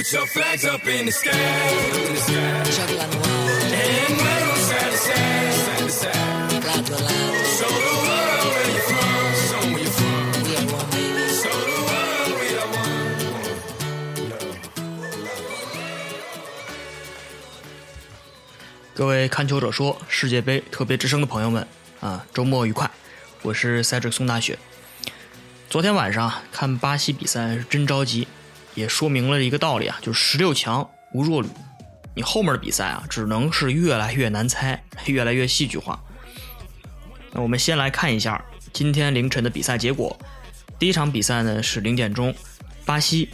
Put your flags up in the sky. In the sky. And wave 'em side to side, side to side. Show the world where you're from. Show 'em where you're from. Show the world we are one. 各位看球者说世界杯特别之声的朋友们啊，周末愉快！我是 Cedric 宋大雪。昨天晚上啊看巴西比赛是真着急，也说明了一个道理啊，就是十六强无弱旅。你后面的比赛啊，只能是越来越难猜，越来越戏剧化。那我们先来看一下今天凌晨的比赛结果。第一场比赛呢是零点钟，巴西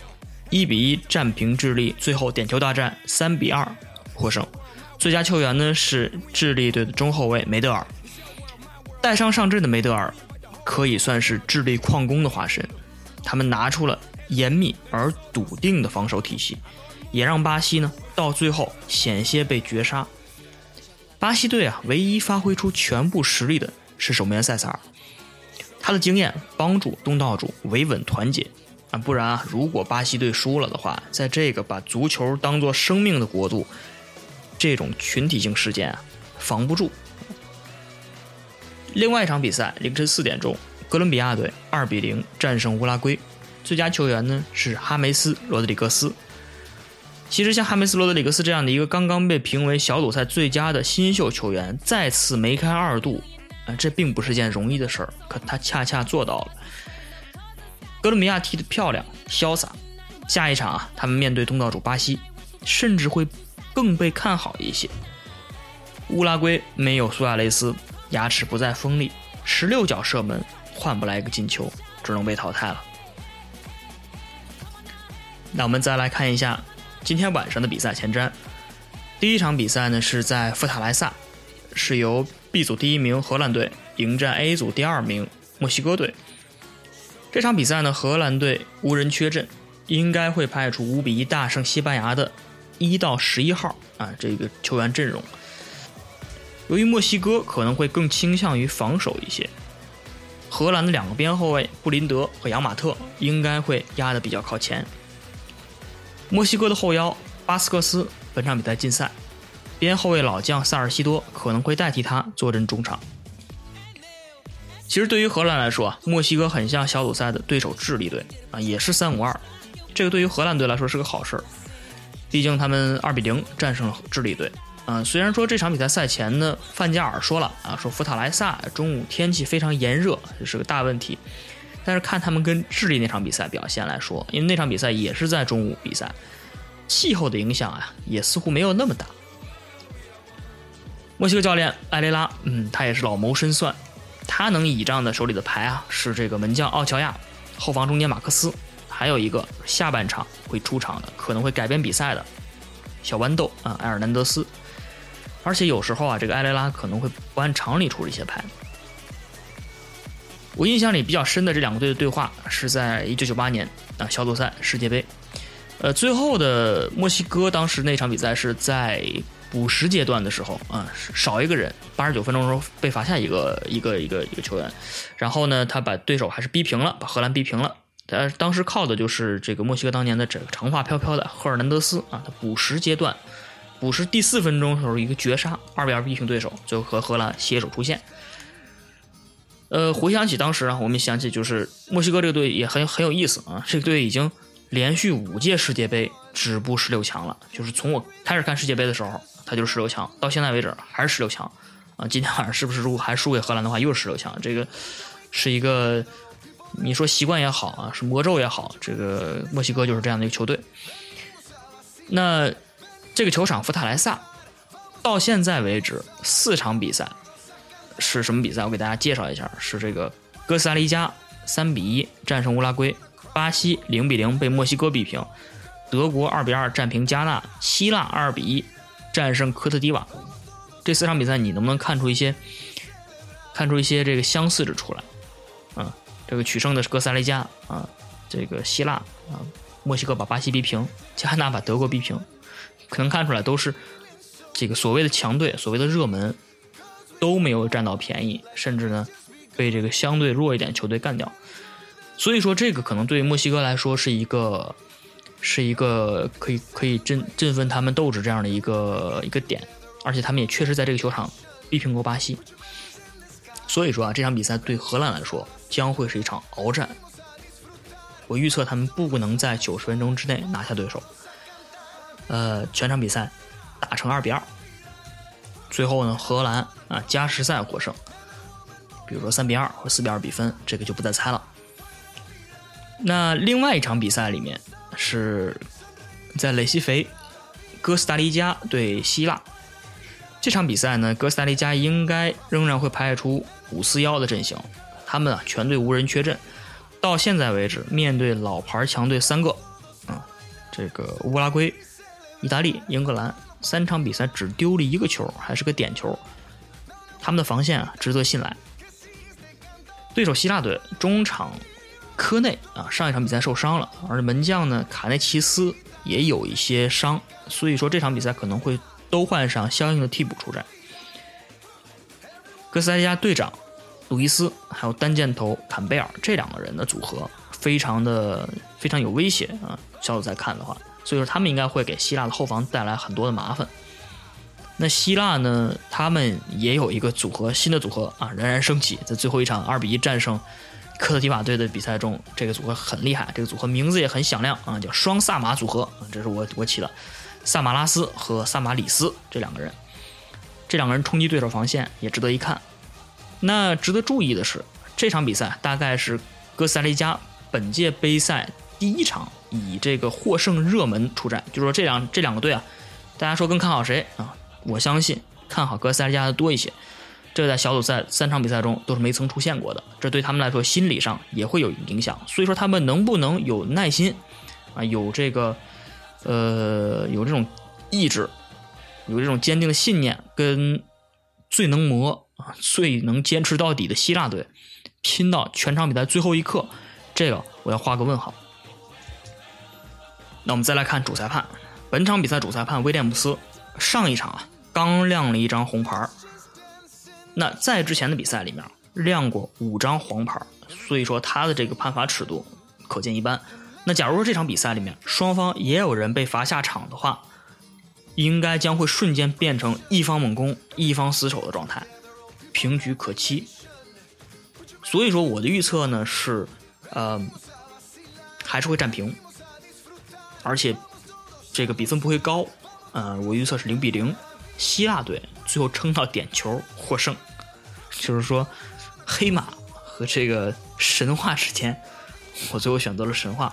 一比一战平智利，最后点球大战三比二获胜。最佳球员呢是智利队的中后卫梅德尔。带伤上阵的梅德尔可以算是智利矿工的化身，他们拿出了严密而笃定的防守体系，也让巴西呢到最后险些被绝杀。巴西队啊，唯一发挥出全部实力的是守门员塞萨尔，他的经验帮助东道主维稳团结啊，不然啊，如果巴西队输了的话，在这个把足球当做生命的国度，这种群体性事件啊，防不住。另外一场比赛，凌晨四点钟，哥伦比亚队二比零战胜乌拉圭，最佳球员呢是哈梅斯·罗德里格斯。其实像哈梅斯·罗德里格斯这样的一个刚刚被评为小组赛最佳的新秀球员，再次梅开二度，啊，这并不是件容易的事儿，可他恰恰做到了。哥伦比亚踢得漂亮、潇洒，下一场啊，他们面对东道主巴西，甚至会更被看好一些。乌拉圭没有苏亚雷斯，牙齿不再锋利，十六脚射门换不来一个进球，只能被淘汰了。那我们再来看一下今天晚上的比赛前瞻。第一场比赛呢是在富塔莱萨，是由 B 组第一名荷兰队迎战 A 组第二名墨西哥队。这场比赛呢，荷兰队无人缺阵，应该会派出五比一大胜西班牙的一到十一号啊这个球员阵容。由于墨西哥可能会更倾向于防守一些，荷兰的两个边后卫布林德和扬马特应该会压得比较靠前。墨西哥的后腰巴斯克斯本场比赛禁赛，边后卫老将萨尔西多可能会代替他坐镇中场。其实对于荷兰来说，墨西哥很像小组赛的对手智利队啊，也是三五二，这个对于荷兰队来说是个好事儿，毕竟他们二比零战胜了智利队。嗯，虽然说这场比赛赛前呢，范加尔说了啊，说福塔莱萨中午天气非常炎热，这是个大问题。但是看他们跟智利那场比赛表现来说，因为那场比赛也是在中午比赛，气候的影响啊，也似乎没有那么大。墨西哥教练埃雷拉，嗯，他也是老谋深算，他能倚仗的手里的牌啊，是这个门将奥乔亚，后防中间马克思，还有一个下半场会出场的，可能会改变比赛的小豌豆啊，埃尔南德斯。而且有时候啊，这个埃雷拉可能会不按常理出这些牌。我印象里比较深的这两个队的对话是在一九九八年啊小组赛世界杯，呃，最后的墨西哥当时那场比赛是在补时阶段的时候啊，少一个人，八十九分钟时候被罚下一个一个一个一个球员，然后呢，他把对手还是逼平了，把荷兰逼平了。但当时靠的就是这个墨西哥当年的这个长发飘飘的赫尔南德斯啊，他补时阶段。补时第四分钟时候，一个绝杀，二比二逼平对手，最后和荷兰携手出线。呃，回想起当时啊，我们想起就是墨西哥这个队也很很有意思啊，这个队已经连续五届世界杯止步十六强了，就是从我开始看世界杯的时候，他就是十六强，到现在为止还是十六强啊。今天晚上是不是如果还输给荷兰的话，又是十六强？这个是一个你说习惯也好啊，是魔咒也好，这个墨西哥就是这样的一个球队。那。这个球场福塔莱萨，到现在为止四场比赛是什么比赛？我给大家介绍一下：是这个哥斯达黎加三比一战胜乌拉圭，巴西零比零被墨西哥逼平，德国二比二战平加纳，希腊二比一战胜科特迪瓦。这四场比赛你能不能看出一些看出一些这个相似之处来？啊，这个取胜的是哥斯达黎加啊，这个希腊啊，墨西哥把巴西逼平，加纳把德国逼平。可能看出来都是这个所谓的强队，所谓的热门都没有占到便宜，甚至呢被这个相对弱一点球队干掉。所以说，这个可能对墨西哥来说是一个是一个可以可以振振奋他们斗志这样的一个一个点，而且他们也确实在这个球场逼平过巴西。所以说啊，这场比赛对荷兰来说将会是一场鏖战。我预测他们不能在九十分钟之内拿下对手。呃，全场比赛打成二比二，最后呢，荷兰啊加时赛获胜。比如说三比二或四比二比分，这个就不再猜了。那另外一场比赛里面是在雷西肥，哥斯达黎加对希腊。这场比赛呢，哥斯达黎加应该仍然会派出五四幺的阵型，他们啊全队无人缺阵。到现在为止，面对老牌强队三个，啊，这个乌拉圭、意大利、英格兰三场比赛只丢了一个球，还是个点球。他们的防线啊值得信赖。对手希腊队中场科内啊，上一场比赛受伤了，而门将呢卡内奇斯也有一些伤，所以说这场比赛可能会都换上相应的替补出战。哥斯达黎加队长鲁伊斯还有单箭头坎贝尔这两个人的组合非常的非常有威胁啊，小组赛看的话，所以说他们应该会给希腊的后防带来很多的麻烦。那希腊呢？他们也有一个组合，新的组合啊，冉冉升起。在最后一场二比一战胜科特迪瓦队的比赛中，这个组合很厉害，这个组合名字也很响亮啊，叫双萨马组合，这是我我起的，萨马拉斯和萨马里斯这两个人，这两个人冲击对手防线也值得一看。那值得注意的是，这场比赛大概是哥斯达黎加本届杯赛第一场以这个获胜热门出战，就是说这两这两个队啊，大家说更看好谁啊？我相信看好哥斯达黎加的多一些，这在小组赛三场比赛中都是没曾出现过的，这对他们来说心理上也会有影响。所以说他们能不能有耐心啊，有这个呃有这种意志，有这种坚定的信念，跟最能磨啊、最能坚持到底的希腊队拼到全场比赛最后一刻，这个我要画个问号。那我们再来看主裁判，本场比赛主裁判威廉姆斯上一场啊。刚亮了一张红牌那在之前的比赛里面亮过五张黄牌所以说他的这个判罚尺度可见一斑。那假如说这场比赛里面双方也有人被罚下场的话，应该将会瞬间变成一方猛攻一方死守的状态，平局可期。所以说我的预测呢是，呃，还是会战平，而且这个比分不会高，呃，我预测是零比零。希腊队最后撑到点球获胜，就是说，黑马和这个神话之间，我最后选择了神话。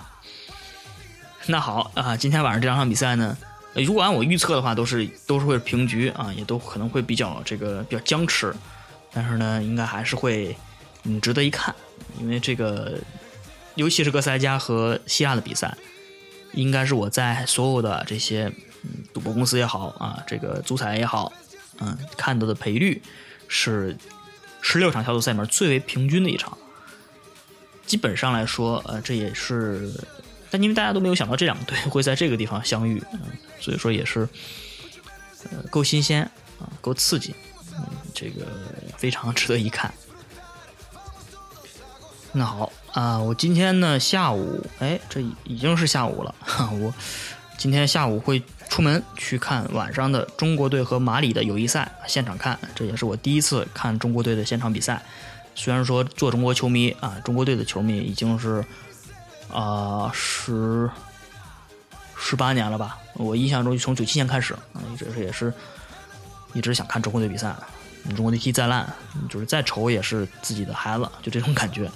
那好啊，今天晚上这两场比赛呢，如果按我预测的话，都是都是会平局啊，也都可能会比较这个比较僵持，但是呢，应该还是会嗯值得一看，因为这个尤其是哥斯达黎加和希腊的比赛，应该是我在所有的这些。赌博公司也好啊，这个足彩也好，嗯，看到的赔率是十六场小组赛里面最为平均的一场。基本上来说，呃，这也是，但因为大家都没有想到这两个队会在这个地方相遇，嗯，所以说也是，呃，够新鲜啊，够刺激，嗯，这个非常值得一看。那好啊，我今天呢下午，哎，这已经是下午了，我今天下午会。出门去看晚上的中国队和马里的友谊赛，现场看，这也是我第一次看中国队的现场比赛。虽然说做中国球迷啊，中国队的球迷已经是啊十十八年了吧。我印象中从九七年开始啊，一直也是一直想看中国队比赛。中国队踢再烂，就是再丑也是自己的孩子，就这种感觉。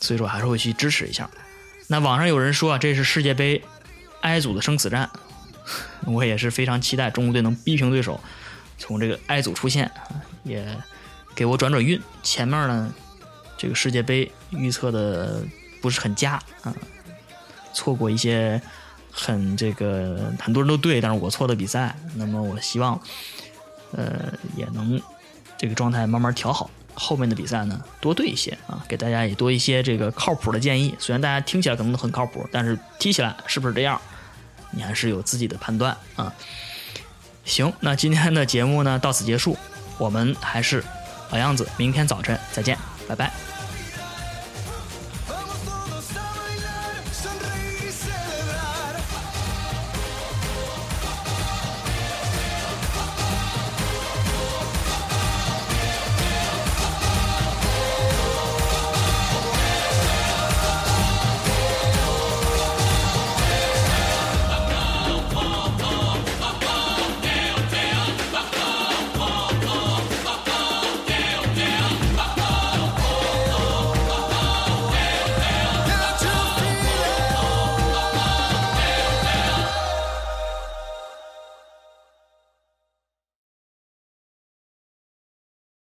所以说还是会去支持一下。那网上有人说啊，这是世界杯 I 组的生死战。我也是非常期待中国队能逼平对手，从这个 I 组出现，也给我转转运。前面呢，这个世界杯预测的不是很佳啊，错过一些很这个很多人都对，但是我错的比赛。那么我希望，呃，也能这个状态慢慢调好，后面的比赛呢多对一些啊，给大家也多一些这个靠谱的建议。虽然大家听起来可能很靠谱，但是踢起来是不是这样？你还是有自己的判断啊。行，那今天的节目呢到此结束，我们还是老样子，明天早晨再见，拜拜。